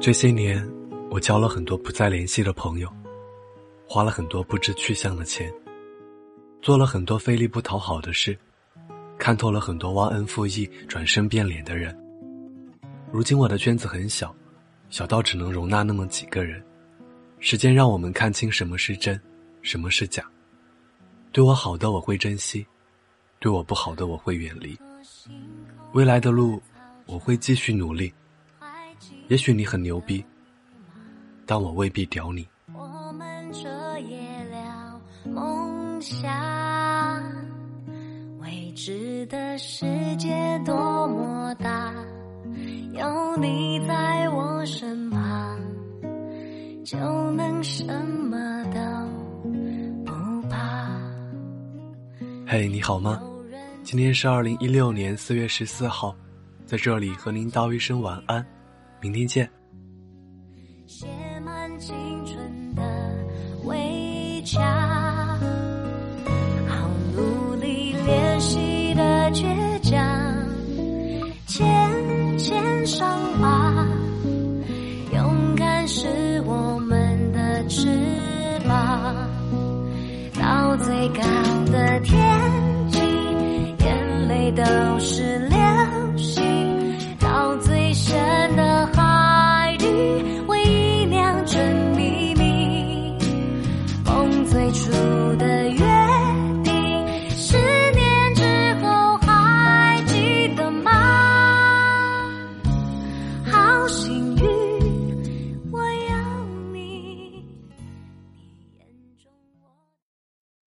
这些年，我交了很多不再联系的朋友，花了很多不知去向的钱，做了很多费力不讨好的事，看透了很多忘恩负义、转身变脸的人。如今我的圈子很小，小到只能容纳那么几个人。时间让我们看清什么是真，什么是假。对我好的我会珍惜，对我不好的我会远离。未来的路，我会继续努力。也许你很牛逼，但我未必屌你。我们彻夜聊梦想，未知的世界多么大，有你在我身旁，就能什么都不怕。嘿，你好吗？今天是二零一六年四月十四号，在这里和您道一声晚安。明天见。写满青春的围墙好努力练习的倔强牵牵手吧勇敢是我们的翅膀到最高的天际眼泪都是